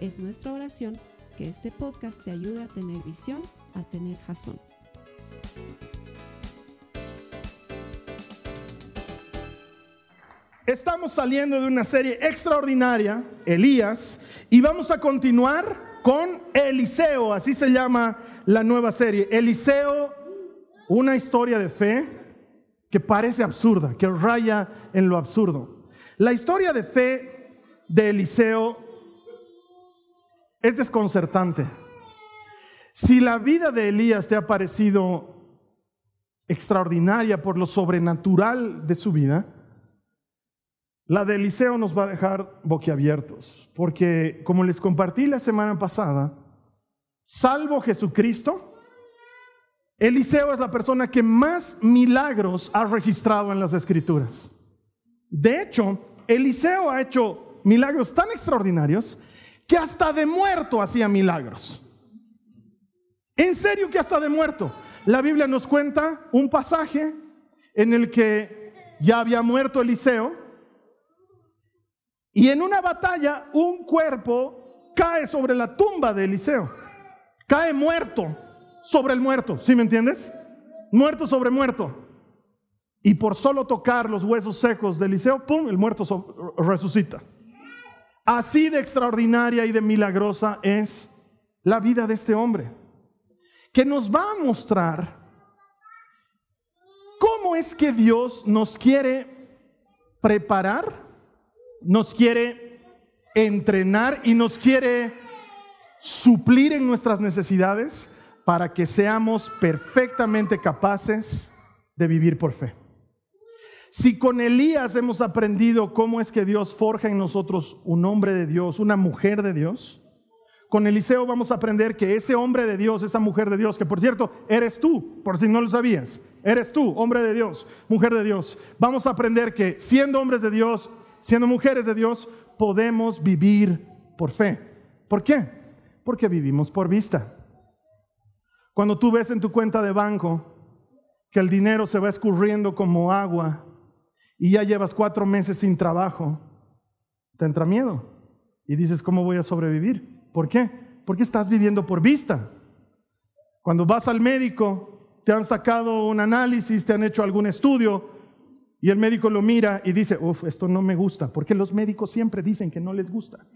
Es nuestra oración que este podcast te ayude a tener visión, a tener jazón. Estamos saliendo de una serie extraordinaria, Elías, y vamos a continuar con Eliseo, así se llama la nueva serie. Eliseo, una historia de fe que parece absurda, que raya en lo absurdo. La historia de fe de Eliseo es desconcertante. Si la vida de Elías te ha parecido extraordinaria por lo sobrenatural de su vida, la de Eliseo nos va a dejar boquiabiertos, porque como les compartí la semana pasada, salvo Jesucristo, Eliseo es la persona que más milagros ha registrado en las escrituras. De hecho, Eliseo ha hecho milagros tan extraordinarios que hasta de muerto hacía milagros. En serio que hasta de muerto. La Biblia nos cuenta un pasaje en el que ya había muerto Eliseo y en una batalla un cuerpo cae sobre la tumba de Eliseo. Cae muerto sobre el muerto, ¿sí me entiendes? Muerto sobre muerto. Y por solo tocar los huesos secos de Eliseo, ¡pum!, el muerto resucita. Así de extraordinaria y de milagrosa es la vida de este hombre, que nos va a mostrar cómo es que Dios nos quiere preparar nos quiere entrenar y nos quiere suplir en nuestras necesidades para que seamos perfectamente capaces de vivir por fe. Si con Elías hemos aprendido cómo es que Dios forja en nosotros un hombre de Dios, una mujer de Dios, con Eliseo vamos a aprender que ese hombre de Dios, esa mujer de Dios, que por cierto, eres tú, por si no lo sabías, eres tú, hombre de Dios, mujer de Dios, vamos a aprender que siendo hombres de Dios, siendo mujeres de Dios, podemos vivir por fe. ¿Por qué? Porque vivimos por vista. Cuando tú ves en tu cuenta de banco que el dinero se va escurriendo como agua y ya llevas cuatro meses sin trabajo, te entra miedo y dices, ¿cómo voy a sobrevivir? ¿Por qué? Porque estás viviendo por vista. Cuando vas al médico, te han sacado un análisis, te han hecho algún estudio y el médico lo mira y dice, uff, esto no me gusta, porque los médicos siempre dicen que no les gusta.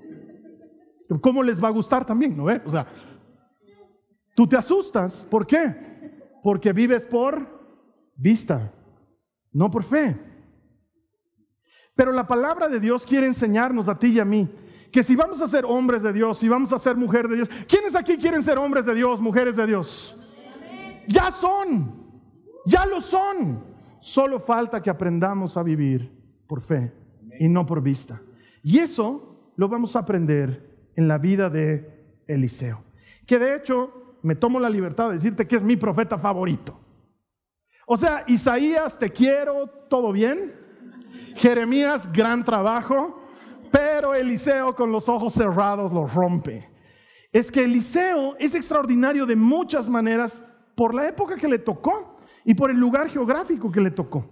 ¿Cómo les va a gustar también? ¿No ve? O sea, tú te asustas. ¿Por qué? Porque vives por vista, no por fe. Pero la palabra de Dios quiere enseñarnos a ti y a mí que si vamos a ser hombres de Dios, si vamos a ser mujeres de Dios, ¿quiénes aquí quieren ser hombres de Dios, mujeres de Dios? Ya son, ya lo son. Solo falta que aprendamos a vivir por fe y no por vista. Y eso lo vamos a aprender en la vida de Eliseo. Que de hecho me tomo la libertad de decirte que es mi profeta favorito. O sea, Isaías, te quiero, todo bien. Jeremías, gran trabajo. Pero Eliseo con los ojos cerrados lo rompe. Es que Eliseo es extraordinario de muchas maneras por la época que le tocó y por el lugar geográfico que le tocó.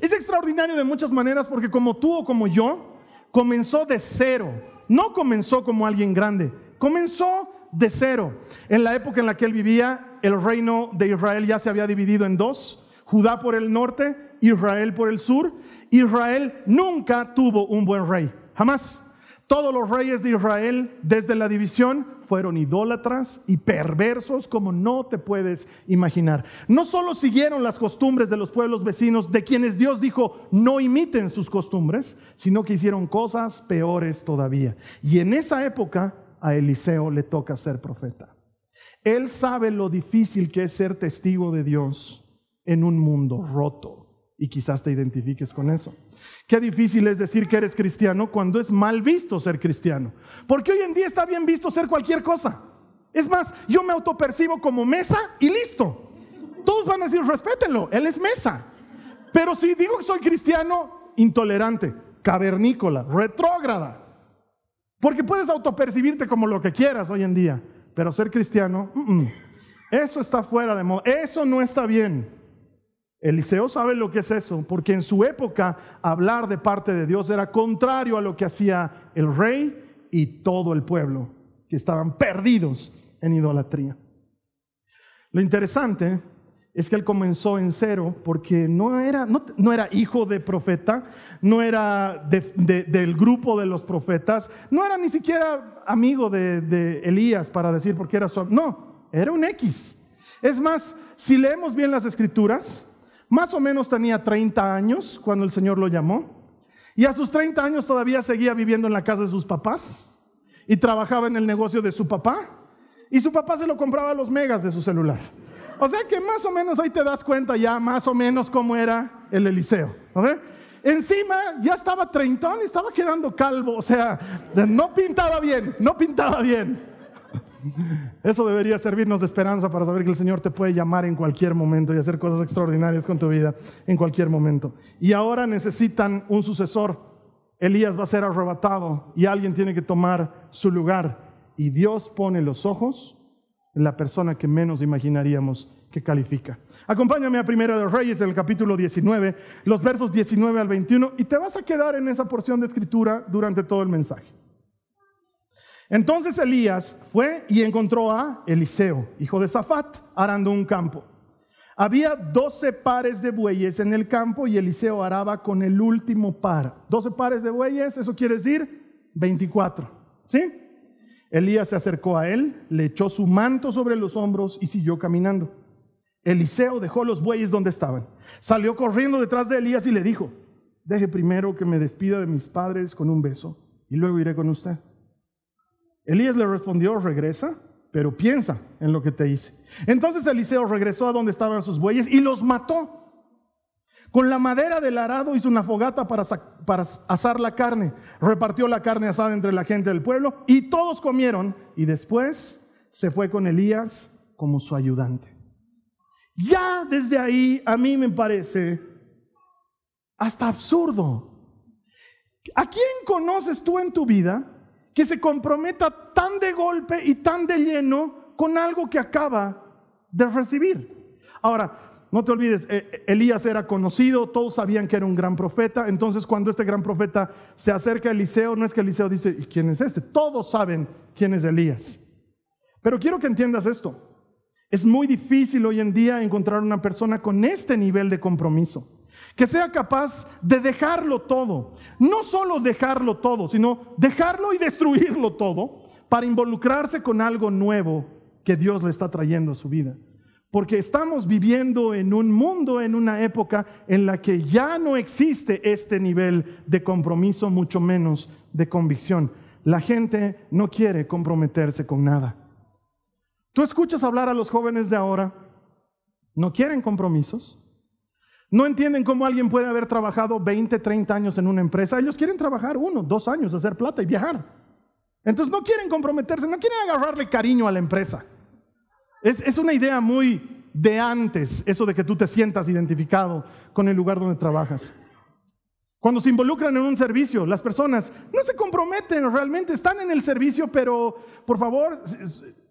Es extraordinario de muchas maneras porque como tú o como yo, comenzó de cero. No comenzó como alguien grande, comenzó de cero. En la época en la que él vivía, el reino de Israel ya se había dividido en dos. Judá por el norte, Israel por el sur. Israel nunca tuvo un buen rey, jamás. Todos los reyes de Israel, desde la división, fueron idólatras y perversos como no te puedes imaginar. No solo siguieron las costumbres de los pueblos vecinos, de quienes Dios dijo no imiten sus costumbres, sino que hicieron cosas peores todavía. Y en esa época a Eliseo le toca ser profeta. Él sabe lo difícil que es ser testigo de Dios en un mundo roto Y quizás te identifiques con eso. Qué difícil es decir que eres cristiano cuando es mal visto ser cristiano. Porque hoy en día está bien visto ser cualquier cosa. Es más, yo me autopercibo como mesa y listo. Todos van a decir, respétenlo, él es mesa. Pero si digo que soy cristiano, intolerante, cavernícola, retrógrada. Porque puedes autopercibirte como lo que quieras hoy en día. Pero ser cristiano, eso está fuera de moda. Eso no está bien. Eliseo sabe lo que es eso, porque en su época hablar de parte de Dios era contrario a lo que hacía el rey y todo el pueblo, que estaban perdidos en idolatría. Lo interesante es que él comenzó en cero porque no era, no, era hijo de profeta, no era del grupo de los profetas, no era ni siquiera amigo de, Elías para decir porque era su... No, era un X. Es más, si leemos bien las escrituras, más o menos tenía 30 años cuando el Señor lo llamó. Y a sus 30 años todavía seguía viviendo en la casa de sus papás y trabajaba en el negocio de su papá. Y su papá se lo compraba a los megas de su celular. O sea que más o menos ahí te das cuenta ya más o menos cómo era el Eliseo. Encima ya estaba treintón y estaba quedando calvo. O sea, no pintaba bien, no pintaba bien. Eso debería servirnos de esperanza para saber que el Señor te puede llamar en cualquier momento y hacer cosas extraordinarias con tu vida en cualquier momento. Y ahora necesitan un sucesor. Elías va a ser arrebatado y alguien tiene que tomar su lugar. Y Dios pone los ojos la persona que menos imaginaríamos que califica. Acompáñame a Primera de Reyes, el capítulo 19, los versos 19 al 21, y te vas a quedar en esa porción de escritura durante todo el mensaje. Entonces Elías fue y encontró a Eliseo, hijo de Safat, arando un campo. Había doce pares de bueyes en el campo y Eliseo araba con el último par. Doce pares de bueyes, eso quiere decir 24. ¿Sí? Elías se acercó a él, le echó su manto sobre los hombros y siguió caminando. Eliseo dejó los bueyes donde estaban. Salió corriendo detrás de Elías y le dijo, deje primero que me despida de mis padres con un beso y luego iré con usted. Elías le respondió, regresa, pero piensa en lo que te hice. Entonces Eliseo regresó a donde estaban sus bueyes y los mató. Con la madera del arado hizo una fogata para, asar la carne. Repartió la carne asada entre la gente del pueblo y todos comieron. Y después se fue con Elías como su ayudante. Ya desde ahí a mí me parece hasta absurdo. ¿A quién conoces tú en tu vida que se comprometa tan de golpe y tan de lleno con algo que acaba de recibir. Ahora, no te olvides, eh, eh, Elías era conocido, todos sabían que era un gran profeta, entonces cuando este gran profeta se acerca a Eliseo, no es que Eliseo dice, ¿y quién es este? Todos saben quién es Elías. Pero quiero que entiendas esto. Es muy difícil hoy en día encontrar una persona con este nivel de compromiso que sea capaz de dejarlo todo. No solo dejarlo todo, sino dejarlo y destruirlo todo para involucrarse con algo nuevo que Dios le está trayendo a su vida. Porque estamos viviendo en un mundo, en una época en la que ya no existe este nivel de compromiso, mucho menos de convicción. La gente no quiere comprometerse con nada. Tú escuchas hablar a los jóvenes de ahora, no quieren compromisos, no entienden cómo alguien puede haber trabajado 20, 30 años en una empresa. Ellos quieren trabajar uno, dos años, hacer plata y viajar. Entonces no quieren comprometerse, no quieren agarrarle cariño a la empresa. Es, una idea muy de antes, eso de que tú te sientas identificado con el lugar donde trabajas. Cuando se involucran en un servicio, las personas no se comprometen realmente, están en el servicio, pero por favor,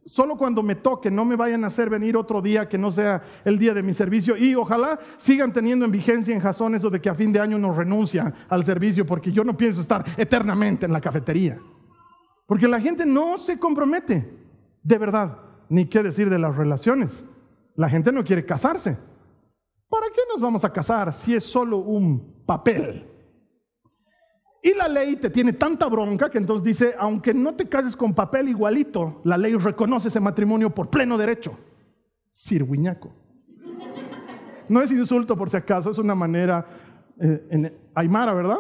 Solo cuando me toque, no me vayan a hacer venir otro día que no sea el día de mi servicio. Y ojalá sigan teniendo en vigencia en Jason eso de que a fin de año nos renuncian al servicio, porque yo no pienso estar eternamente en la cafetería. Porque la gente no se compromete, de verdad, ni qué decir de las relaciones. La gente no quiere casarse. ¿Para qué nos vamos a casar si es solo un papel? Y la ley te tiene tanta bronca que entonces dice, aunque no te cases con papel igualito, la ley reconoce ese matrimonio por pleno derecho. Sirguiñaco. No es insulto por si acaso, es una manera eh, en aymara, ¿verdad?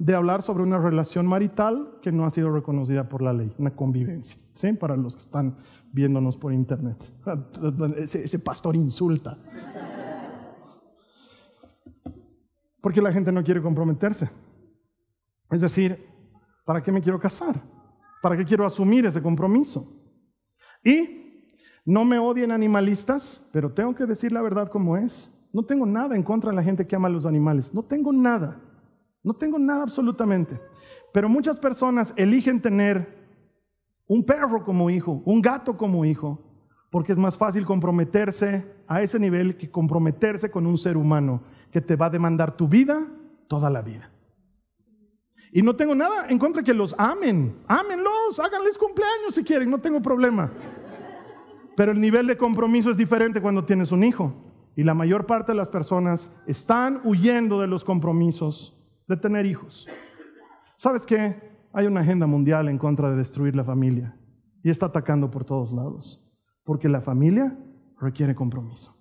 De hablar sobre una relación marital que no ha sido reconocida por la ley, una convivencia, ¿sí? Para los que están viéndonos por internet. ese pastor insulta. Porque la gente no quiere comprometerse. Es decir, ¿para qué me quiero casar? ¿Para qué quiero asumir ese compromiso? Y no me odien animalistas, pero tengo que decir la verdad como es. No tengo nada en contra de la gente que ama a los animales. No tengo nada. No tengo nada absolutamente. Pero muchas personas eligen tener un perro como hijo, un gato como hijo, porque es más fácil comprometerse a ese nivel que comprometerse con un ser humano que te va a demandar tu vida toda la vida. Y no tengo nada en contra de que los amen. Ámenlos, háganles cumpleaños si quieren, no tengo problema. Pero el nivel de compromiso es diferente cuando tienes un hijo. Y la mayor parte de las personas están huyendo de los compromisos de tener hijos. ¿Sabes qué? Hay una agenda mundial en contra de destruir la familia. Y está atacando por todos lados. Porque la familia requiere compromiso.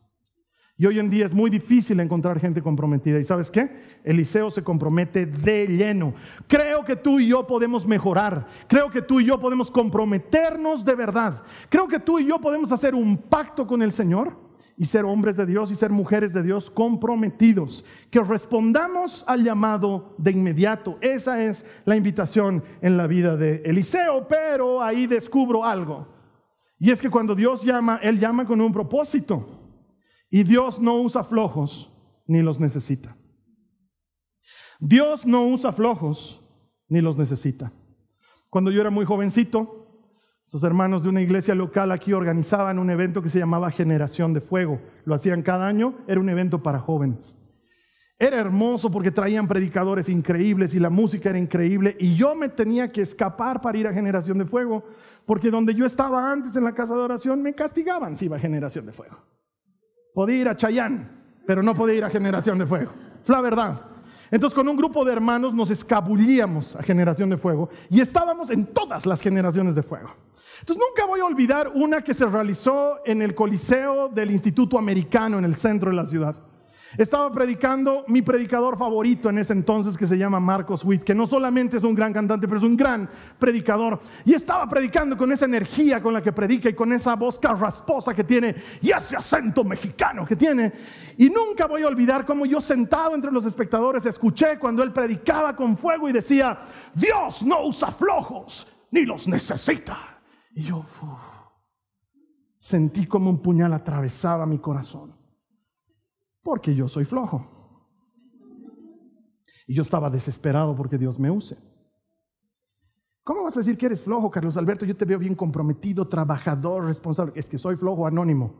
Y hoy en día es muy difícil encontrar gente comprometida. ¿Y sabes qué? Eliseo se compromete de lleno. Creo que tú y yo podemos mejorar. Creo que tú y yo podemos comprometernos de verdad. Creo que tú y yo podemos hacer un pacto con el Señor y ser hombres de Dios y ser mujeres de Dios comprometidos. Que respondamos al llamado de inmediato. Esa es la invitación en la vida de Eliseo. Pero ahí descubro algo. Y es que cuando Dios llama, Él llama con un propósito. Y Dios no usa flojos ni los necesita. Dios no usa flojos ni los necesita. Cuando yo era muy jovencito, sus hermanos de una iglesia local aquí organizaban un evento que se llamaba Generación de Fuego. Lo hacían cada año, era un evento para jóvenes. Era hermoso porque traían predicadores increíbles y la música era increíble y yo me tenía que escapar para ir a Generación de Fuego porque donde yo estaba antes en la casa de oración me castigaban si iba a Generación de Fuego. Podía ir a Chayán, pero no podía ir a Generación de Fuego. La verdad. Entonces con un grupo de hermanos nos escabullíamos a Generación de Fuego y estábamos en todas las generaciones de fuego. Entonces nunca voy a olvidar una que se realizó en el Coliseo del Instituto Americano en el centro de la ciudad. Estaba predicando mi predicador favorito en ese entonces que se llama Marcos Witt, que no solamente es un gran cantante, pero es un gran predicador. Y estaba predicando con esa energía con la que predica y con esa voz carrasposa que tiene y ese acento mexicano que tiene. Y nunca voy a olvidar cómo yo sentado entre los espectadores escuché cuando él predicaba con fuego y decía, Dios no usa flojos ni los necesita. Y yo sentí como un puñal atravesaba mi corazón. Porque yo soy flojo. Y yo estaba desesperado porque Dios me use. ¿Cómo vas a decir que eres flojo, Carlos Alberto? Yo te veo bien comprometido, trabajador, responsable. Es que soy flojo anónimo.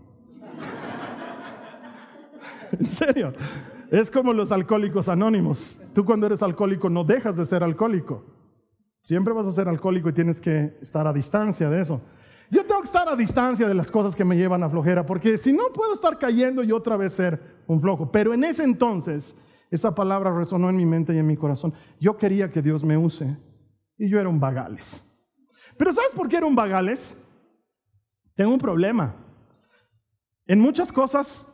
en serio. Es como los alcohólicos anónimos. Tú cuando eres alcohólico no dejas de ser alcohólico. Siempre vas a ser alcohólico y tienes que estar a distancia de eso. Yo tengo que estar a distancia de las cosas que me llevan a flojera, porque si no puedo estar cayendo y otra vez ser un flojo. Pero en ese entonces, esa palabra resonó en mi mente y en mi corazón. Yo quería que Dios me use y yo era un vagales. Pero ¿sabes por qué era un vagales? Tengo un problema. En muchas cosas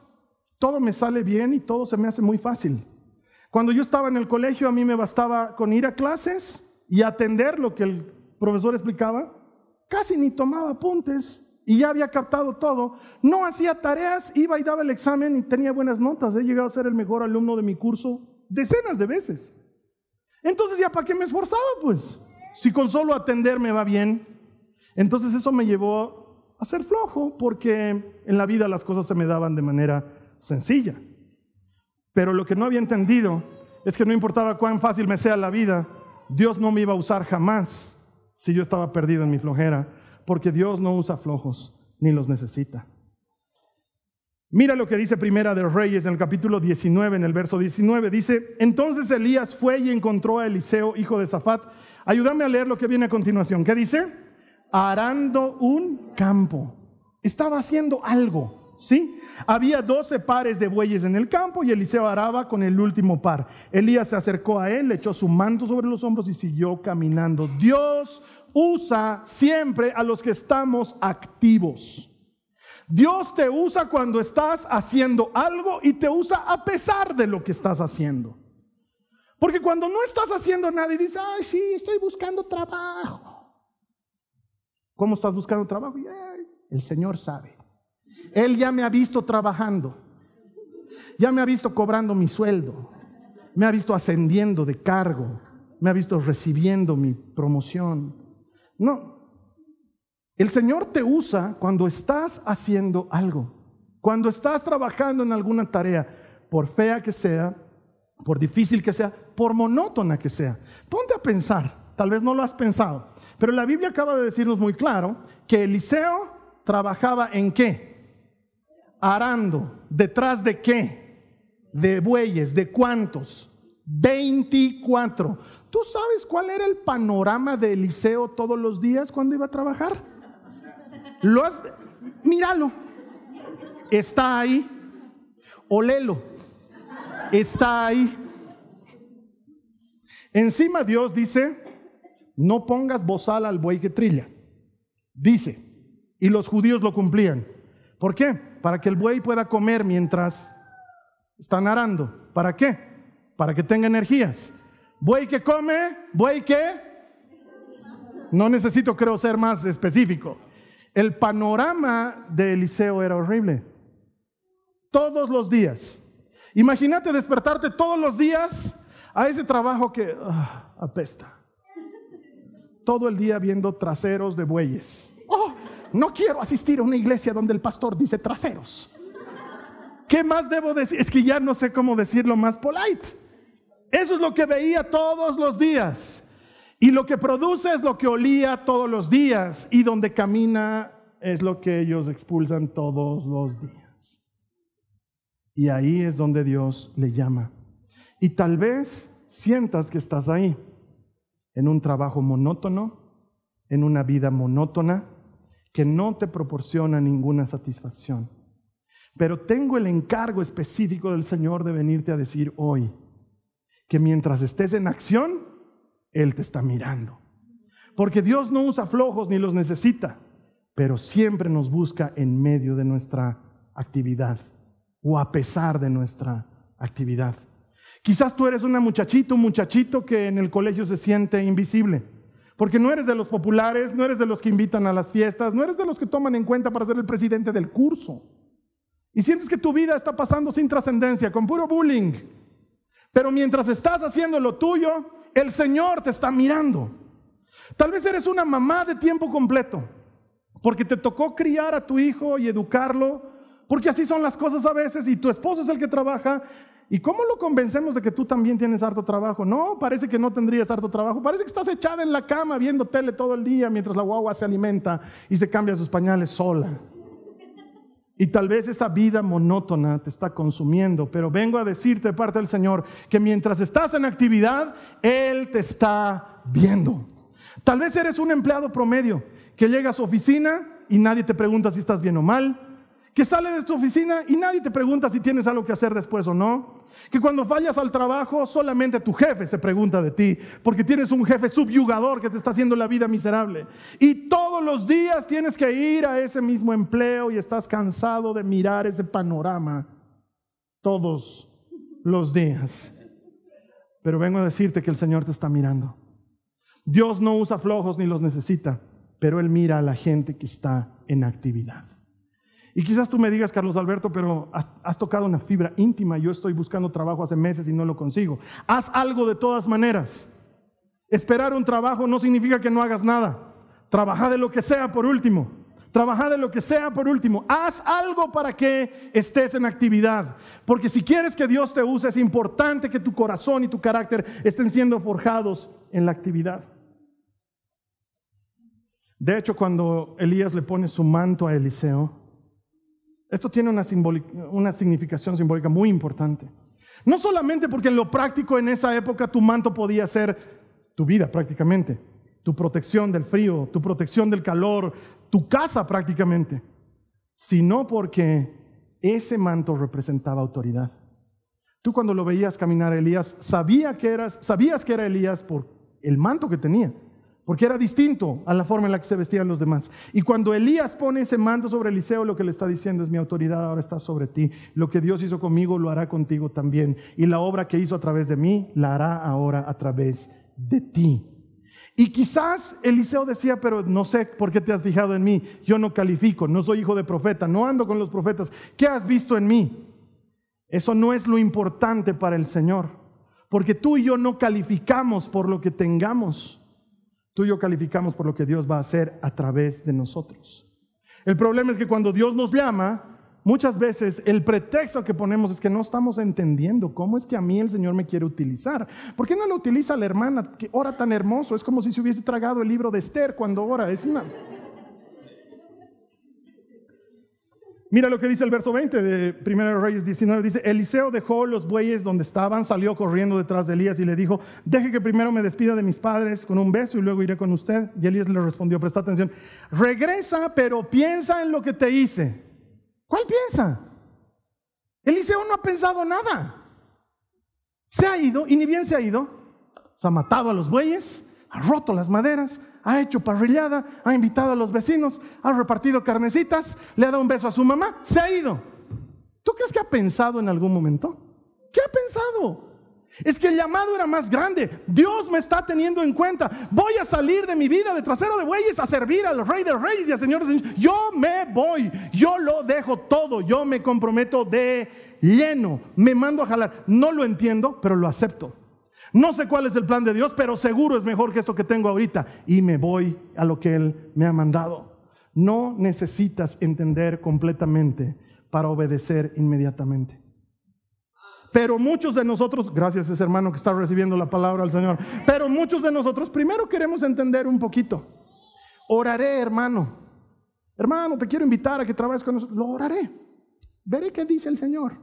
todo me sale bien y todo se me hace muy fácil. Cuando yo estaba en el colegio a mí me bastaba con ir a clases y atender lo que el profesor explicaba casi ni tomaba apuntes y ya había captado todo. No hacía tareas, iba y daba el examen y tenía buenas notas. He llegado a ser el mejor alumno de mi curso decenas de veces. Entonces, ¿ya para qué me esforzaba? Pues, si con solo atender me va bien. Entonces, eso me llevó a ser flojo, porque en la vida las cosas se me daban de manera sencilla. Pero lo que no había entendido es que no importaba cuán fácil me sea la vida, Dios no me iba a usar jamás si yo estaba perdido en mi flojera, porque Dios no usa flojos ni los necesita. Mira lo que dice Primera de los Reyes en el capítulo 19, en el verso 19. Dice, entonces Elías fue y encontró a Eliseo, hijo de Safat. Ayúdame a leer lo que viene a continuación. ¿Qué dice? Arando un campo. Estaba haciendo algo. ¿Sí? Había doce pares de bueyes en el campo y Eliseo araba con el último par. Elías se acercó a él, le echó su manto sobre los hombros y siguió caminando. Dios usa siempre a los que estamos activos. Dios te usa cuando estás haciendo algo y te usa a pesar de lo que estás haciendo. Porque cuando no estás haciendo nada y dices, ay, sí, estoy buscando trabajo. ¿Cómo estás buscando trabajo? el Señor sabe. Él ya me ha visto trabajando. Ya me ha visto cobrando mi sueldo. me ha visto ascendiendo de cargo, me ha visto recibiendo mi promoción. No, el Señor te usa cuando estás haciendo algo, cuando estás trabajando en alguna tarea, por fea que sea, por difícil que sea, por monótona que sea. Ponte a pensar, tal vez no lo has pensado, pero la Biblia acaba de decirnos muy claro que Eliseo trabajaba en qué? Arando. ¿Detrás de qué? De bueyes. ¿De cuántos? 24. ¿Tú sabes cuál era el panorama de Eliseo todos los días cuando iba a trabajar? Lo has, míralo. Está ahí. Olelo. Está ahí. Encima Dios dice, no pongas bozal al buey que trilla. Dice, y los judíos lo cumplían. ¿Por qué? Para que el buey pueda comer mientras están arando. ¿Para qué? Para que tenga energías. Buey que come, buey que... No necesito, creo, ser más específico. El panorama de Eliseo era horrible. Todos los días. Imagínate despertarte todos los días a ese trabajo que ah, apesta. Todo el día viendo traseros de bueyes no quiero asistir a una iglesia donde el pastor dice traseros. ¿Qué más debo decir? Es que ya no sé cómo decirlo más polite. Eso es lo que veía todos los días. Y lo que produce es lo que olía todos los días. Y donde camina es lo que ellos expulsan todos los días. Y ahí es donde Dios le llama. Y tal vez sientas que estás ahí, en un trabajo monótono, en una vida monótona, que no te proporciona ninguna satisfacción. Pero tengo el encargo específico del Señor de venirte a decir hoy que mientras estés en acción, Él te está mirando. Porque Dios no usa flojos ni los necesita, pero siempre nos busca en medio de nuestra actividad o a pesar de nuestra actividad. Quizás tú eres una muchachita, un muchachito que en el colegio se siente invisible porque no eres de los populares, no eres de los que invitan a las fiestas, no eres de los que toman en cuenta para ser el presidente del curso. Y sientes que tu vida está pasando sin trascendencia, con puro bullying. Pero mientras estás haciendo lo tuyo, el Señor te está mirando. Tal vez eres una mamá de tiempo completo, porque te tocó criar a tu hijo y educarlo, porque así son las cosas a veces, y tu esposo es el que trabaja, ¿Y cómo lo convencemos de que tú también tienes harto trabajo? No, parece que no tendrías harto trabajo. Parece que estás echada en la cama viendo tele todo el día mientras la guagua se alimenta y se cambia sus pañales sola. Y tal vez esa vida monótona te está consumiendo, pero vengo a decirte de parte del Señor que mientras estás en actividad, Él te está viendo. Tal vez eres un empleado promedio que llega a su oficina y nadie te pregunta si estás bien o mal que sale de tu oficina y nadie te pregunta si tienes algo que hacer después o no. Que cuando fallas al trabajo solamente tu jefe se pregunta de ti, porque tienes un jefe subyugador que te está haciendo la vida miserable. Y todos los días tienes que ir a ese mismo empleo y estás cansado de mirar ese panorama todos los días. Pero vengo a decirte que el Señor te está mirando. Dios no usa flojos ni los necesita, pero Él mira a la gente que está en actividad. Y quizás tú me digas, Carlos Alberto, pero has, tocado una fibra íntima. Yo estoy buscando trabajo hace meses y no lo consigo. Haz algo de todas maneras. Esperar un trabajo no significa que no hagas nada. Trabaja de lo que sea por último. Trabaja de lo que sea por último. Haz algo para que estés en actividad. Porque si quieres que Dios te use, es importante que tu corazón y tu carácter estén siendo forjados en la actividad. De hecho, cuando Elías le pone su manto a Eliseo, esto tiene una, significación simbólica muy importante. No solamente porque en lo práctico en esa época tu manto podía ser tu vida prácticamente, tu protección del frío, tu protección del calor, tu casa prácticamente, sino porque ese manto representaba autoridad. Tú cuando lo veías caminar Elías, sabía que eras, sabías que era Elías por el manto que tenía porque era distinto a la forma en la que se vestían los demás. Y cuando Elías pone ese manto sobre Eliseo, lo que le está diciendo es mi autoridad ahora está sobre ti. Lo que Dios hizo conmigo lo hará contigo también. Y la obra que hizo a través de mí la hará ahora a través de ti. Y quizás Eliseo decía, pero no sé por qué te has fijado en mí. Yo no califico, no soy hijo de profeta, no ando con los profetas. ¿Qué has visto en mí? Eso no es lo importante para el Señor. Porque tú y yo no calificamos por lo que tengamos. Tú y yo calificamos por lo que Dios va a hacer a través de nosotros. El problema es que cuando Dios nos llama, muchas veces el pretexto que ponemos es que no estamos entendiendo cómo es que a mí el Señor me quiere utilizar. ¿Por qué no lo utiliza la hermana que ora tan hermoso? Es como si se hubiese tragado el libro de Esther cuando ora. Es una... Mira lo que dice el verso 20 de 1 Reyes 19. Dice, Eliseo dejó los bueyes donde estaban, salió corriendo detrás de Elías y le dijo, deje que primero me despida de mis padres con un beso y luego iré con usted. Y Elías le respondió, presta atención, regresa, pero piensa en lo que te hice. ¿Cuál piensa? Eliseo no ha pensado nada. Se ha ido y ni bien se ha ido. Se ha matado a los bueyes, ha roto las maderas, ha hecho parrillada, ha invitado a los vecinos, ha repartido carnecitas, le ha dado un beso a su mamá, se ha ido. ¿Tú crees que ha pensado en algún momento? ¿Qué ha pensado? Es que el llamado era más grande. Dios me está teniendo en cuenta. Voy a salir de mi vida de trasero de bueyes a servir al rey de reyes y al señor de señores. Yo me voy. Yo lo dejo todo. Yo me comprometo de lleno. Me mando a jalar. No lo entiendo, pero lo acepto. No sé cuál es el plan de Dios, pero seguro es mejor que esto que tengo ahorita. Y me voy a lo que Él me ha mandado. No necesitas entender completamente para obedecer inmediatamente. Pero muchos de nosotros, gracias a ese hermano que está recibiendo la palabra al Señor, pero muchos de nosotros primero queremos entender un poquito. Oraré, hermano. Hermano, te quiero invitar a que trabajes con nosotros. Lo oraré. Veré qué dice el Señor.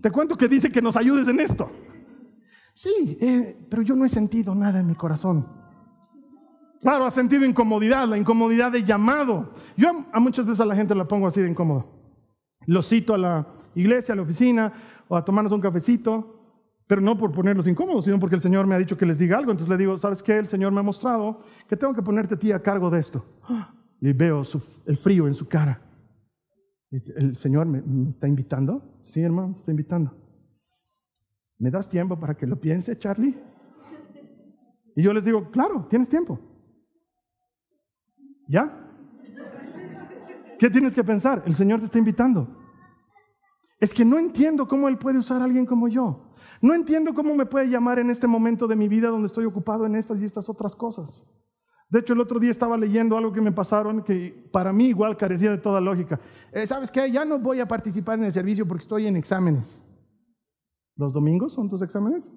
Te cuento que dice que nos ayudes en esto. Sí, eh, pero yo no he sentido nada en mi corazón. Claro, ha sentido incomodidad, la incomodidad de llamado. Yo a, muchas veces a la gente la pongo así de incómodo. Lo cito a la iglesia, a la oficina, o a tomarnos un cafecito, pero no por ponerlos incómodos, sino porque el Señor me ha dicho que les diga algo. Entonces le digo, ¿sabes qué? El Señor me ha mostrado que tengo que ponerte a ti a cargo de esto. Y veo el frío en su cara. ¿El Señor me, me está invitando? Sí, hermano, me está invitando. ¿Me das tiempo para que lo piense, Charlie? Y yo les digo, claro, tienes tiempo. ¿Ya? ¿Qué tienes que pensar? El Señor te está invitando. Es que no entiendo cómo Él puede usar a alguien como yo. No entiendo cómo me puede llamar en este momento de mi vida donde estoy ocupado en estas y estas otras cosas. De hecho, el otro día estaba leyendo algo que me pasaron que para mí igual carecía de toda lógica. Eh, ¿Sabes qué? Ya no voy a participar en el servicio porque estoy en exámenes. ¿Los domingos son tus exámenes?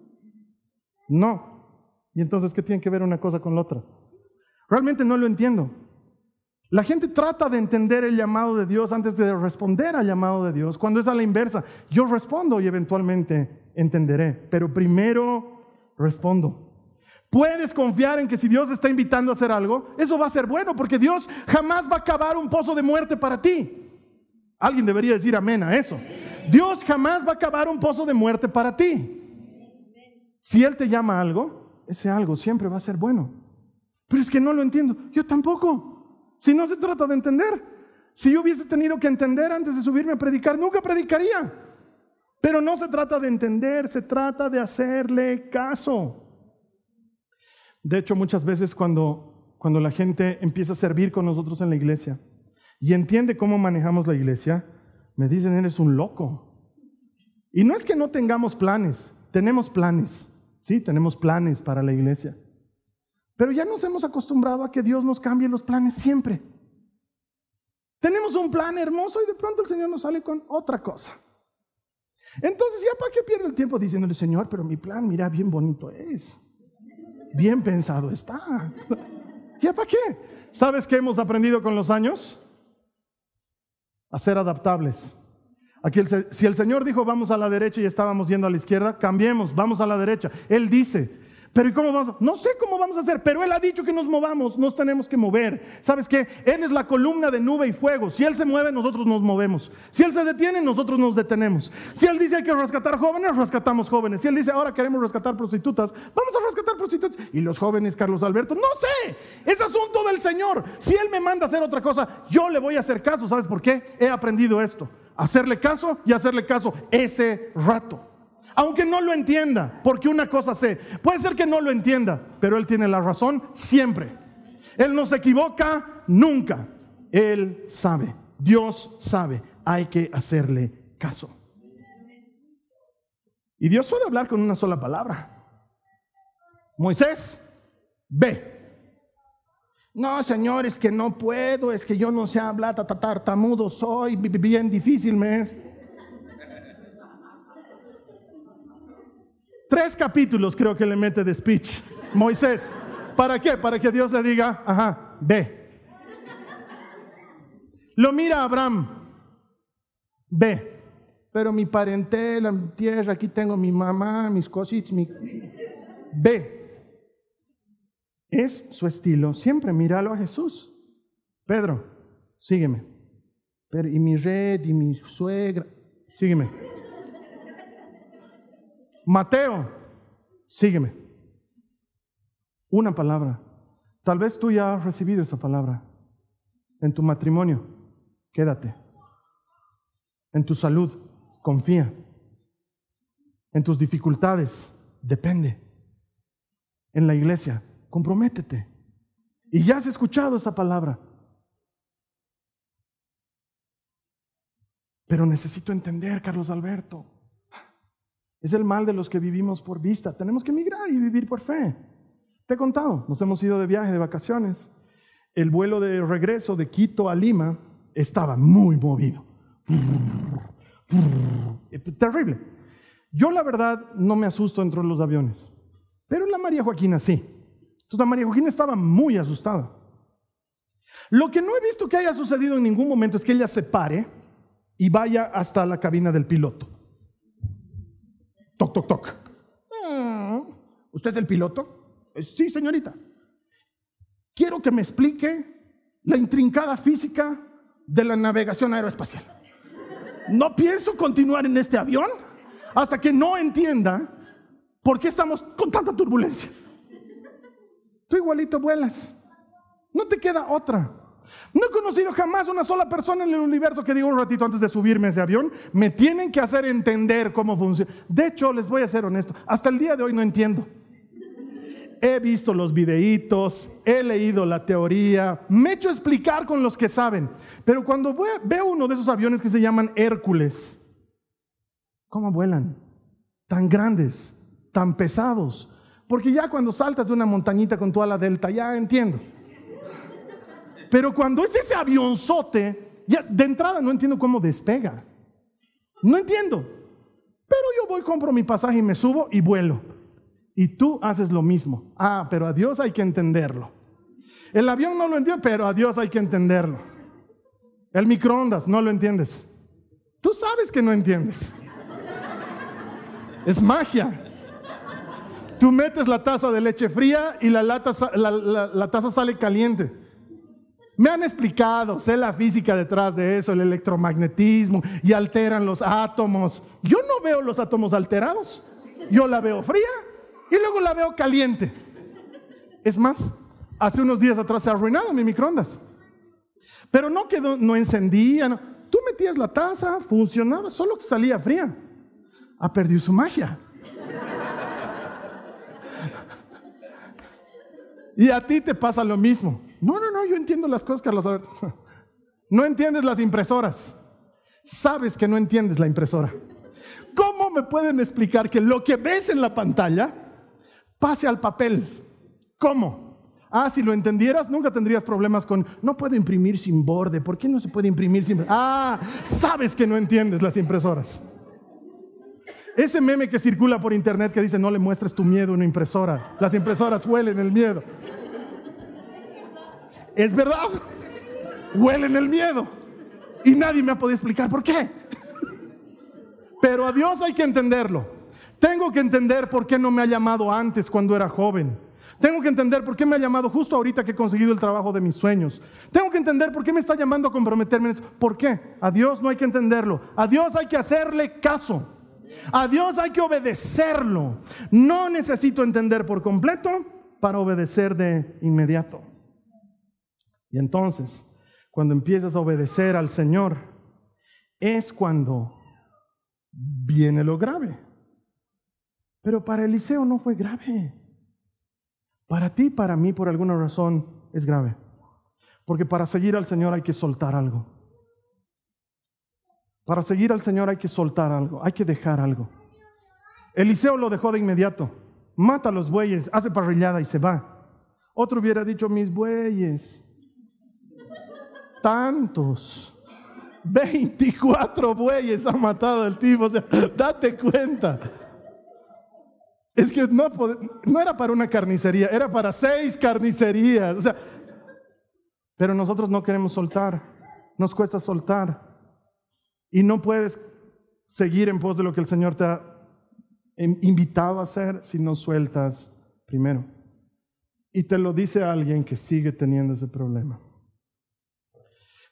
No. ¿Y entonces qué tiene que ver una cosa con la otra? Realmente no lo entiendo. La gente trata de entender el llamado de Dios antes de responder al llamado de Dios. Cuando es a la inversa, yo respondo y eventualmente entenderé, pero primero respondo. Puedes confiar en que si Dios está invitando a hacer algo, eso va a ser bueno, porque Dios jamás va a cavar un pozo de muerte para ti. Alguien debería decir amén a eso. Dios jamás va a acabar un pozo de muerte para ti. Si Él te llama algo, ese algo siempre va a ser bueno. Pero es que no lo entiendo. Yo tampoco. Si no se trata de entender. Si yo hubiese tenido que entender antes de subirme a predicar, nunca predicaría. Pero no se trata de entender, se trata de hacerle caso. De hecho, muchas veces cuando, cuando la gente empieza a servir con nosotros en la iglesia y entiende cómo manejamos la iglesia, me dicen, eres un loco. Y no es que no tengamos planes, tenemos planes, sí, tenemos planes para la iglesia. Pero ya nos hemos acostumbrado a que Dios nos cambie los planes siempre. Tenemos un plan hermoso y de pronto el Señor nos sale con otra cosa. Entonces, ¿ya para qué pierdo el tiempo diciéndole, Señor, pero mi plan, mira, bien bonito es. Bien pensado está. ¿Ya para qué? ¿Sabes qué hemos aprendido con los años? A ser adaptables. Aquí si el Señor dijo vamos a la derecha y estábamos yendo a la izquierda, cambiemos, vamos a la derecha. Él dice, pero ¿y cómo vamos? No sé cómo vamos a hacer, pero Él ha dicho que nos movamos, nos tenemos que mover. ¿Sabes qué? Él es la columna de nube y fuego. Si Él se mueve, nosotros nos movemos. Si Él se detiene, nosotros nos detenemos. Si Él dice hay que rescatar jóvenes, rescatamos jóvenes. Si Él dice ahora queremos rescatar prostitutas, vamos a rescatar prostitutas. Y los jóvenes, Carlos Alberto, no sé, es asunto del Señor. Si Él me manda a hacer otra cosa, yo le voy a hacer caso. ¿Sabes por qué? He aprendido esto. Hacerle caso y hacerle caso ese rato aunque no lo entienda, porque una cosa sé, puede ser que no lo entienda, pero Él tiene la razón siempre. Él no se equivoca nunca. Él sabe, Dios sabe, hay que hacerle caso. Y Dios suele hablar con una sola palabra. Moisés, ve. No, Señor, es que no puedo, es que yo no sé hablar, tartamudo soy, bien difícil me es. Tres capítulos creo que le mete de speech Moisés. ¿Para qué? Para que Dios le diga, ajá, ve. Lo mira Abraham, ve. Pero mi parentela, mi tierra, aquí tengo mi mamá, mis cositas, mi... ve. Es su estilo, siempre míralo a Jesús. Pedro, sígueme. Pero, y mi red, y mi suegra, sígueme. Mateo, sígueme. Una palabra. Tal vez tú ya has recibido esa palabra. En tu matrimonio, quédate. En tu salud, confía. En tus dificultades, depende. En la iglesia, comprométete. Y ya has escuchado esa palabra. Pero necesito entender, Carlos Alberto. Es el mal de los que vivimos por vista. Tenemos que emigrar y vivir por fe. Te he contado, nos hemos ido de viaje, de vacaciones. El vuelo de regreso de Quito a Lima estaba muy movido. Terrible. Yo la verdad no me asusto dentro de los aviones, pero la María Joaquina sí. Entonces la María Joaquina estaba muy asustada. Lo que no he visto que haya sucedido en ningún momento es que ella se pare y vaya hasta la cabina del piloto. Toc, toc, toc. Mm. ¿Usted es el piloto? Sí, señorita. Quiero que me explique la intrincada física de la navegación aeroespacial. No pienso continuar en este avión hasta que no entienda por qué estamos con tanta turbulencia. Tú igualito vuelas. No te queda otra. No he conocido jamás una sola persona en el universo que diga un ratito antes de subirme a ese avión, me tienen que hacer entender cómo funciona. De hecho, les voy a ser honesto, hasta el día de hoy no entiendo he visto los videitos, he leído la teoría, me he hecho explicar con los que saben. Pero cuando veo uno de esos aviones que se llaman Hércules, ¿cómo vuelan? Tan grandes, tan pesados. Porque ya cuando saltas de una montañita con toda la delta, ya entiendo. Pero cuando es ese avionzote, ya de entrada no entiendo cómo despega. No entiendo. Pero yo voy, compro mi pasaje y me subo y vuelo. Y tú haces lo mismo. Ah, pero a Dios hay que entenderlo. El avión no lo entiende, pero a Dios hay que entenderlo. El microondas, no lo entiendes. Tú sabes que no entiendes. Es magia. Tú metes la taza de leche fría y la, la taza sale caliente. Me han explicado, sé la física detrás de eso, el electromagnetismo, y alteran los átomos. Yo no veo los átomos alterados, yo la veo fría y luego la veo caliente. Es más, hace unos días atrás se ha arruinado mi microondas. Pero no quedó, no encendía. Tú metías la taza, funcionaba, solo que salía fría. Ha perdido su magia. Y a ti te pasa lo mismo. No, yo entiendo las cosas, Carlos No entiendes las impresoras. Sabes que no entiendes la impresora. ¿Cómo me pueden explicar que lo que ves en la pantalla pase al papel. ¿Cómo? Ah, si lo entendieras, nunca tendrías problemas con, no puedo imprimir sin borde, ¿por qué no se puede imprimir sin... Ah, sabes que no entiendes las impresoras. Ese meme que circula por internet que dice, no le muestres tu miedo a una impresora, las impresoras huelen el miedo. Es verdad, huelen el miedo. Y nadie me ha podido explicar por qué. Pero a Dios hay que entenderlo. Tengo que entender por qué no me ha llamado antes cuando era joven. Tengo que entender por qué me ha llamado justo ahorita que he conseguido el trabajo de mis sueños. Tengo que entender por qué me está llamando a comprometerme. ¿Por qué? A Dios no hay que entenderlo. A Dios hay que hacerle caso. A Dios hay que obedecerlo. No necesito entender por completo para obedecer de inmediato. Y entonces, cuando empiezas a obedecer al Señor, es cuando viene lo grave. Pero para Eliseo no fue grave. Para ti, para mí, por alguna razón, es grave. Porque para seguir al Señor hay que soltar algo. Para seguir al Señor hay que soltar algo, hay que dejar algo. Eliseo lo dejó de inmediato. Mata a los bueyes, hace parrillada y se va. Otro hubiera dicho, mis bueyes. Tantos. 24 bueyes ha matado el tipo. O sea, date cuenta. Es que no, era para una carnicería, era para seis carnicerías. O sea, pero nosotros no queremos soltar. Nos cuesta soltar. Y no puedes seguir en pos de lo que el Señor te ha invitado a hacer si no sueltas primero. Y te lo dice alguien que sigue teniendo ese problema.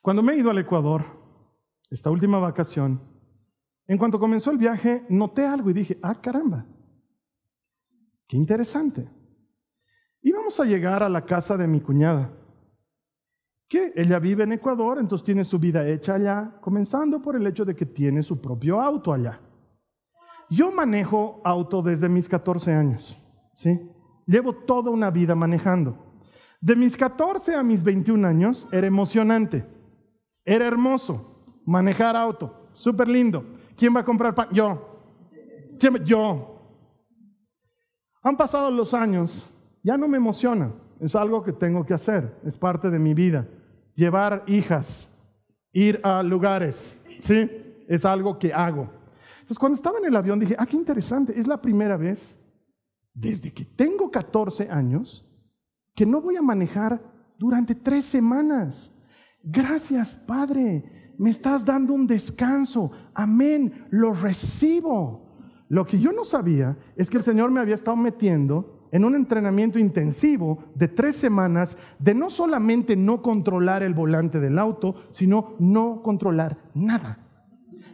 Cuando me he ido al Ecuador, esta última vacación, en cuanto comenzó el viaje, noté algo y dije, ah, caramba, qué interesante. Íbamos a llegar a la casa de mi cuñada que ella vive en Ecuador, entonces tiene su vida hecha allá, comenzando por el hecho de que tiene su propio auto allá. Yo manejo auto desde mis 14 años, ¿sí? Llevo toda una vida manejando. De mis 14 a mis 21 años era emocionante, era hermoso manejar auto, súper lindo. ¿Quién va a comprar pan? Yo. Yo. Han pasado los años, ya no me emociona, es algo que tengo que hacer, es parte de mi vida llevar hijas, ir a lugares, ¿sí? Es algo que hago. Entonces, cuando estaba en el avión dije, ah, qué interesante, es la primera vez desde que tengo 14 años que no voy a manejar durante tres semanas. Gracias, Padre, me estás dando un descanso. Amén, lo recibo. Lo que yo no sabía es que el Señor me había estado metiendo en un entrenamiento intensivo de tres semanas de no solamente no controlar el volante del auto, sino no controlar nada.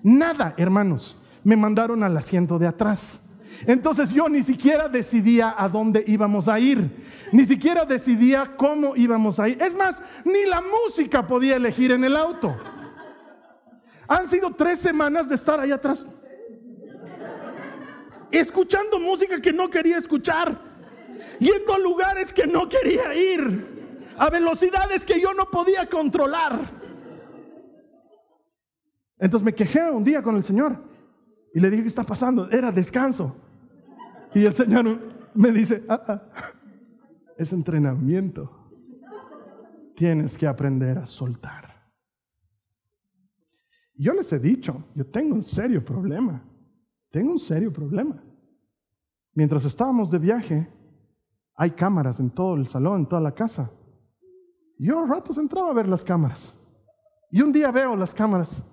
Nada, hermanos. Me mandaron al asiento de atrás. Entonces yo ni siquiera decidía a dónde íbamos a ir, ni siquiera decidía cómo íbamos a ir. Es más, ni la música podía elegir en el auto. Han sido tres semanas de estar ahí atrás, escuchando música que no quería escuchar yendo a lugares que no quería ir, a velocidades que yo no podía controlar. Entonces me quejé un día con el Señor y le dije, ¿qué está pasando? Era descanso. Y el Señor me dice, ah, ah, es entrenamiento. Tienes que aprender a soltar. Yo les he dicho, yo tengo un serio problema. Tengo un serio problema. Mientras estábamos de viaje, hay cámaras en todo el salón, en toda la casa. Yo a ratos entraba a ver las cámaras. Y un día veo las cámaras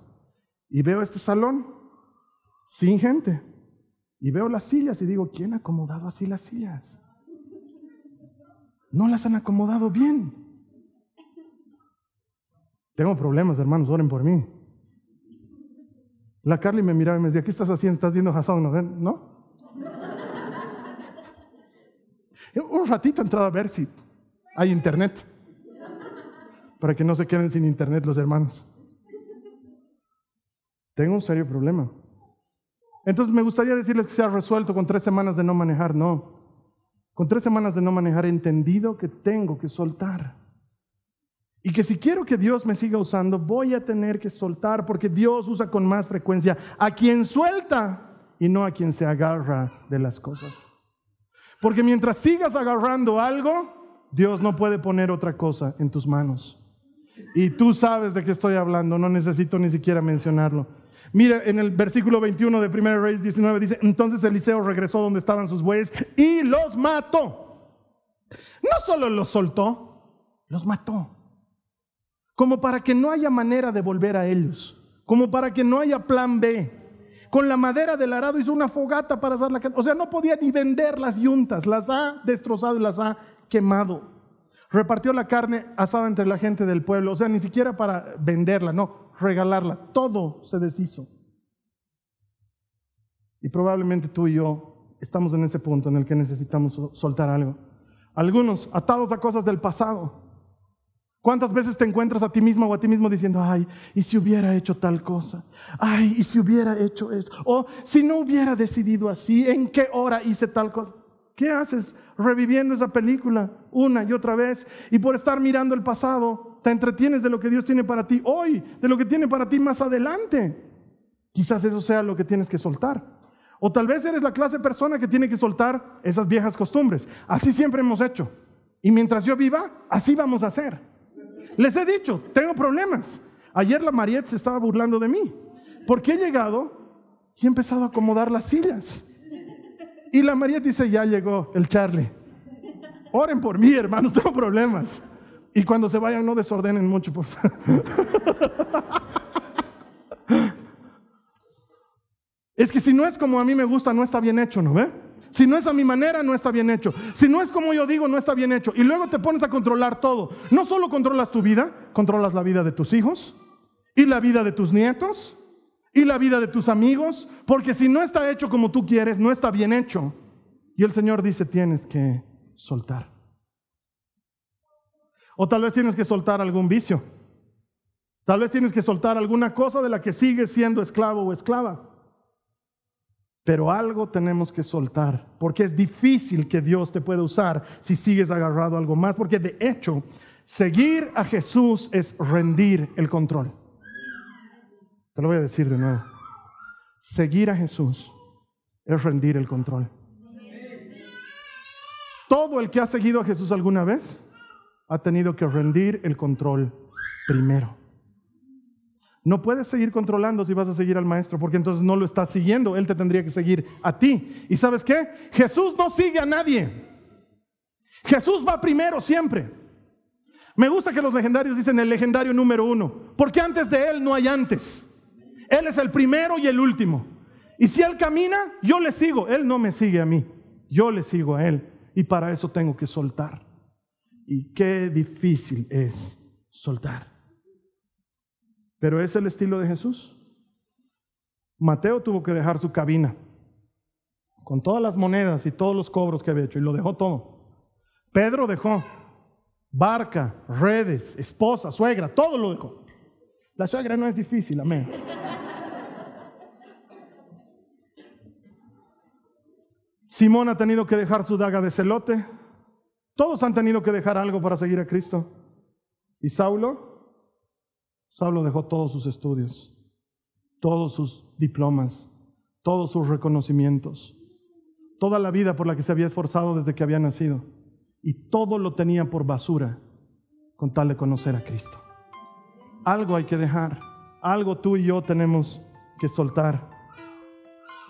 y veo este salón sin gente. Y veo las sillas y digo, ¿quién ha acomodado así las sillas? No las han acomodado bien. Tengo problemas, hermanos, oren por mí. La Carly me miraba y me decía, ¿qué estás haciendo? ¿Estás viendo Hassan? ¿No? Un ratito he entrado a ver si hay internet, para que no se queden sin internet los hermanos. Tengo un serio problema. Entonces me gustaría decirles que se ha resuelto con tres semanas de no manejar. No. Con tres semanas de no manejar he entendido que tengo que soltar. Y que si quiero que Dios me siga usando, voy a tener que soltar porque Dios usa con más frecuencia a quien suelta y no a quien se agarra de las cosas. Porque mientras sigas agarrando algo, Dios no puede poner otra cosa en tus manos. Y tú sabes de qué estoy hablando, no necesito ni siquiera mencionarlo. Mira, en el versículo 21 de 1 Reyes 19 dice, entonces Eliseo regresó donde estaban sus bueyes y los mató. No solo los soltó, los mató. Como para que no haya manera de volver a ellos, como para que no haya plan B. Con la madera del arado hizo una fogata para hacer la carne. O sea, no podía ni vender las yuntas, las ha destrozado y las ha quemado. Repartió la carne asada entre la gente del pueblo, o sea, ni siquiera para venderla, no, regalarla. Todo se deshizo. Y probablemente tú y yo estamos en ese punto en el que necesitamos soltar algo. Algunos atados a cosas del pasado, ¿Cuántas veces te encuentras a ti mismo o a ti mismo diciendo, ay, y si hubiera hecho tal cosa? Ay, y si hubiera hecho esto? O si no hubiera decidido así, ¿en qué hora hice tal cosa? ¿Qué haces? Reviviendo esa película una y otra vez. Y por estar mirando el pasado, te entretienes de lo que Dios tiene para ti hoy, de lo que tiene para ti más adelante. Quizás eso sea lo que tienes que soltar. O tal vez eres la clase de persona que tiene que soltar esas viejas costumbres. Así siempre hemos hecho. Y mientras yo viva, así vamos a hacer. Les he dicho, tengo problemas. Ayer la Mariette se estaba burlando de mí. Porque he llegado y he empezado a acomodar las sillas. Y la Mariette dice, ya llegó el Charlie. Oren por mí, hermanos, tengo problemas. Y cuando se vayan, no desordenen mucho, por favor. Es que si no es como a mí me gusta, no está bien hecho, ¿no ve? Si no es a mi manera, no está bien hecho. Si no es como yo digo, no está bien hecho. Y luego te pones a controlar todo. No solo controlas tu vida, controlas la vida de tus hijos y la vida de tus nietos y la vida de tus amigos. Porque si no está hecho como tú quieres, no está bien hecho. Y el Señor dice, tienes que soltar. O tal vez tienes que soltar algún vicio. Tal vez tienes que soltar alguna cosa de la que sigues siendo esclavo o esclava. Pero algo tenemos que soltar, porque es difícil que Dios te pueda usar si sigues agarrado a algo más, porque de hecho, seguir a Jesús es rendir el control. Te lo voy a decir de nuevo. Seguir a Jesús es rendir el control. Todo el que ha seguido a Jesús alguna vez ha tenido que rendir el control primero. No puedes seguir controlando si vas a seguir al maestro, porque entonces no lo estás siguiendo, él te tendría que seguir a ti. ¿Y sabes qué? Jesús no sigue a nadie. Jesús va primero siempre. Me gusta que los legendarios dicen el legendario número uno, porque antes de él no hay antes. Él es el primero y el último. Y si él camina, yo le sigo. Él no me sigue a mí, yo le sigo a él. Y para eso tengo que soltar. Y qué difícil es soltar. Pero es el estilo de Jesús. Mateo tuvo que dejar su cabina con todas las monedas y todos los cobros que había hecho y lo dejó todo. Pedro dejó barca, redes, esposa, suegra, todo lo dejó. La suegra no es difícil, amén. Simón ha tenido que dejar su daga de celote. Todos han tenido que dejar algo para seguir a Cristo. ¿Y Saulo? Saulo dejó todos sus estudios, todos sus diplomas, todos sus reconocimientos, toda la vida por la que se había esforzado desde que había nacido, y todo lo tenía por basura con tal de conocer a Cristo. Algo hay que dejar, algo tú y yo tenemos que soltar.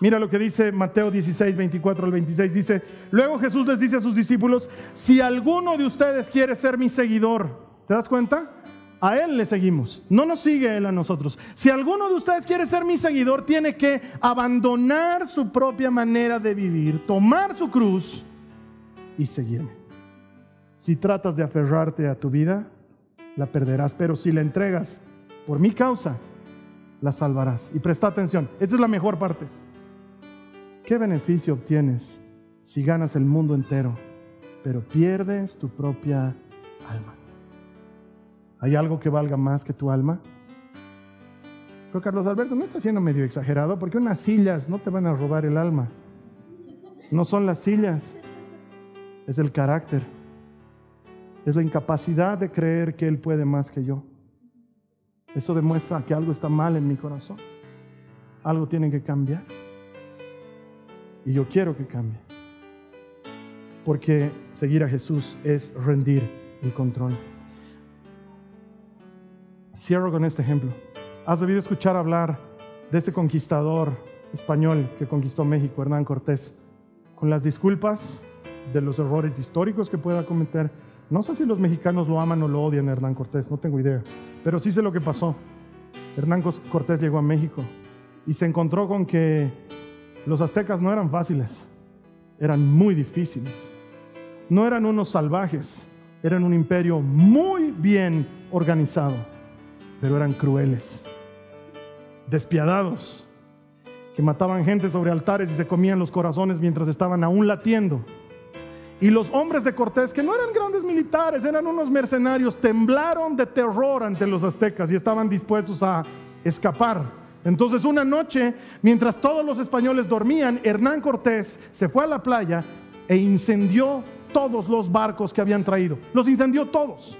Mira lo que dice Mateo 16, 24 al 26. Dice, luego Jesús les dice a sus discípulos, si alguno de ustedes quiere ser mi seguidor, ¿te das cuenta? A Él le seguimos, no nos sigue Él a nosotros. Si alguno de ustedes quiere ser mi seguidor, tiene que abandonar su propia manera de vivir, tomar su cruz y seguirme. Si tratas de aferrarte a tu vida, la perderás, pero si la entregas por mi causa, la salvarás. Y presta atención, esta es la mejor parte. ¿Qué beneficio obtienes si ganas el mundo entero, pero pierdes tu propia alma? ¿Hay algo que valga más que tu alma? Pero Carlos Alberto, ¿no está siendo medio exagerado? Porque unas sillas no te van a robar el alma. No son las sillas, es el carácter. Es la incapacidad de creer que Él puede más que yo. Eso demuestra que algo está mal en mi corazón. Algo tiene que cambiar. Y yo quiero que cambie. Porque seguir a Jesús es rendir el control. Cierro con este ejemplo. Has debido escuchar hablar de este conquistador español que conquistó México, Hernán Cortés, con las disculpas de los errores históricos que pueda cometer. No sé si los mexicanos lo aman o lo odian Hernán Cortés, no tengo idea, pero sí sé lo que pasó. Hernán Cortés llegó a México y se encontró con que los aztecas no eran fáciles, eran muy difíciles. No eran unos salvajes, eran un imperio muy bien organizado pero eran crueles, despiadados, que mataban gente sobre altares y se comían los corazones mientras estaban aún latiendo. Y los hombres de Cortés, que no eran grandes militares, eran unos mercenarios, temblaron de terror ante los aztecas y estaban dispuestos a escapar. Entonces una noche, mientras todos los españoles dormían, Hernán Cortés se fue a la playa e incendió todos los barcos que habían traído. Los incendió todos.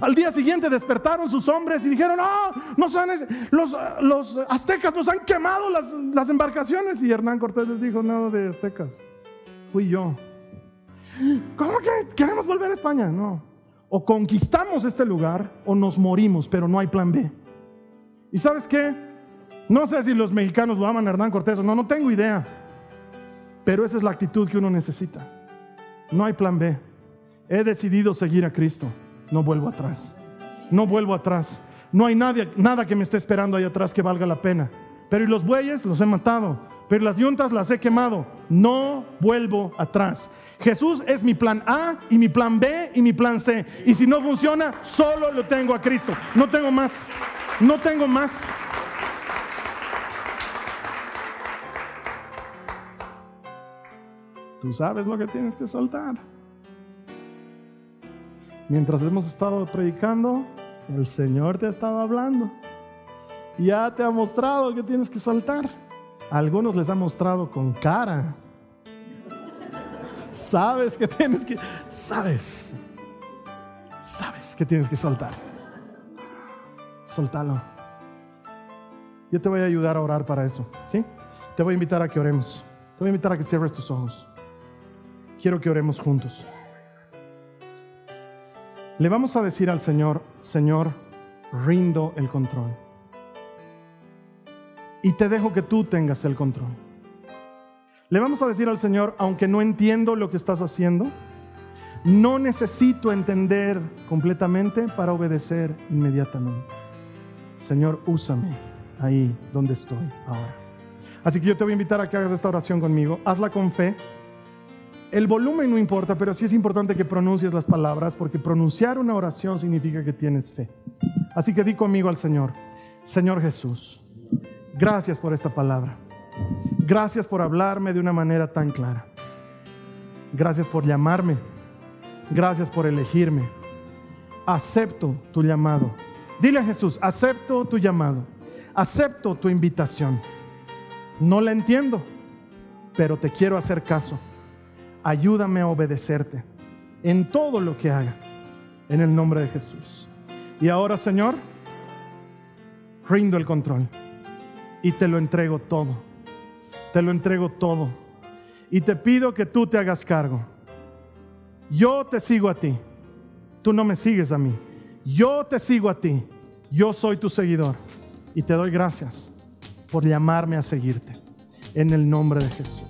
Al día siguiente despertaron sus hombres y dijeron, oh, nos han, los, los aztecas nos han quemado las, las embarcaciones. Y Hernán Cortés les dijo, nada de aztecas, fui yo. ¿Cómo que queremos volver a España? No. O conquistamos este lugar o nos morimos, pero no hay plan B. ¿Y sabes qué? No sé si los mexicanos lo aman Hernán Cortés o no, no tengo idea. Pero esa es la actitud que uno necesita. No hay plan B. He decidido seguir a Cristo. No vuelvo atrás. No vuelvo atrás. No hay nadie, nada que me esté esperando ahí atrás que valga la pena. Pero y los bueyes los he matado. Pero las yuntas las he quemado. No vuelvo atrás. Jesús es mi plan A y mi plan B y mi plan C. Y si no funciona, solo lo tengo a Cristo. No tengo más. No tengo más. Tú sabes lo que tienes que soltar. Mientras hemos estado predicando, el Señor te ha estado hablando. Ya te ha mostrado que tienes que soltar. Algunos les ha mostrado con cara. Sabes que tienes que, sabes, sabes que tienes que soltar. Soltalo. Yo te voy a ayudar a orar para eso, ¿sí? Te voy a invitar a que oremos. Te voy a invitar a que cierres tus ojos. Quiero que oremos juntos. Le vamos a decir al Señor, Señor, rindo el control. Y te dejo que tú tengas el control. Le vamos a decir al Señor, aunque no entiendo lo que estás haciendo, no necesito entender completamente para obedecer inmediatamente. Señor, úsame ahí donde estoy ahora. Así que yo te voy a invitar a que hagas esta oración conmigo. Hazla con fe. El volumen no importa, pero sí es importante que pronuncies las palabras, porque pronunciar una oración significa que tienes fe. Así que di conmigo al Señor, Señor Jesús, gracias por esta palabra. Gracias por hablarme de una manera tan clara. Gracias por llamarme. Gracias por elegirme. Acepto tu llamado. Dile a Jesús, acepto tu llamado. Acepto tu invitación. No la entiendo, pero te quiero hacer caso ayúdame a obedecerte en todo lo que haga, en el nombre de Jesús. Y ahora, Señor, rindo el control y te lo entrego todo. Te lo entrego todo. Y te pido que tú te hagas cargo. Yo te sigo a ti. Tú no me sigues a mí. Yo te sigo a ti. Yo soy tu seguidor. Y te doy gracias por llamarme a seguirte. En el nombre de Jesús.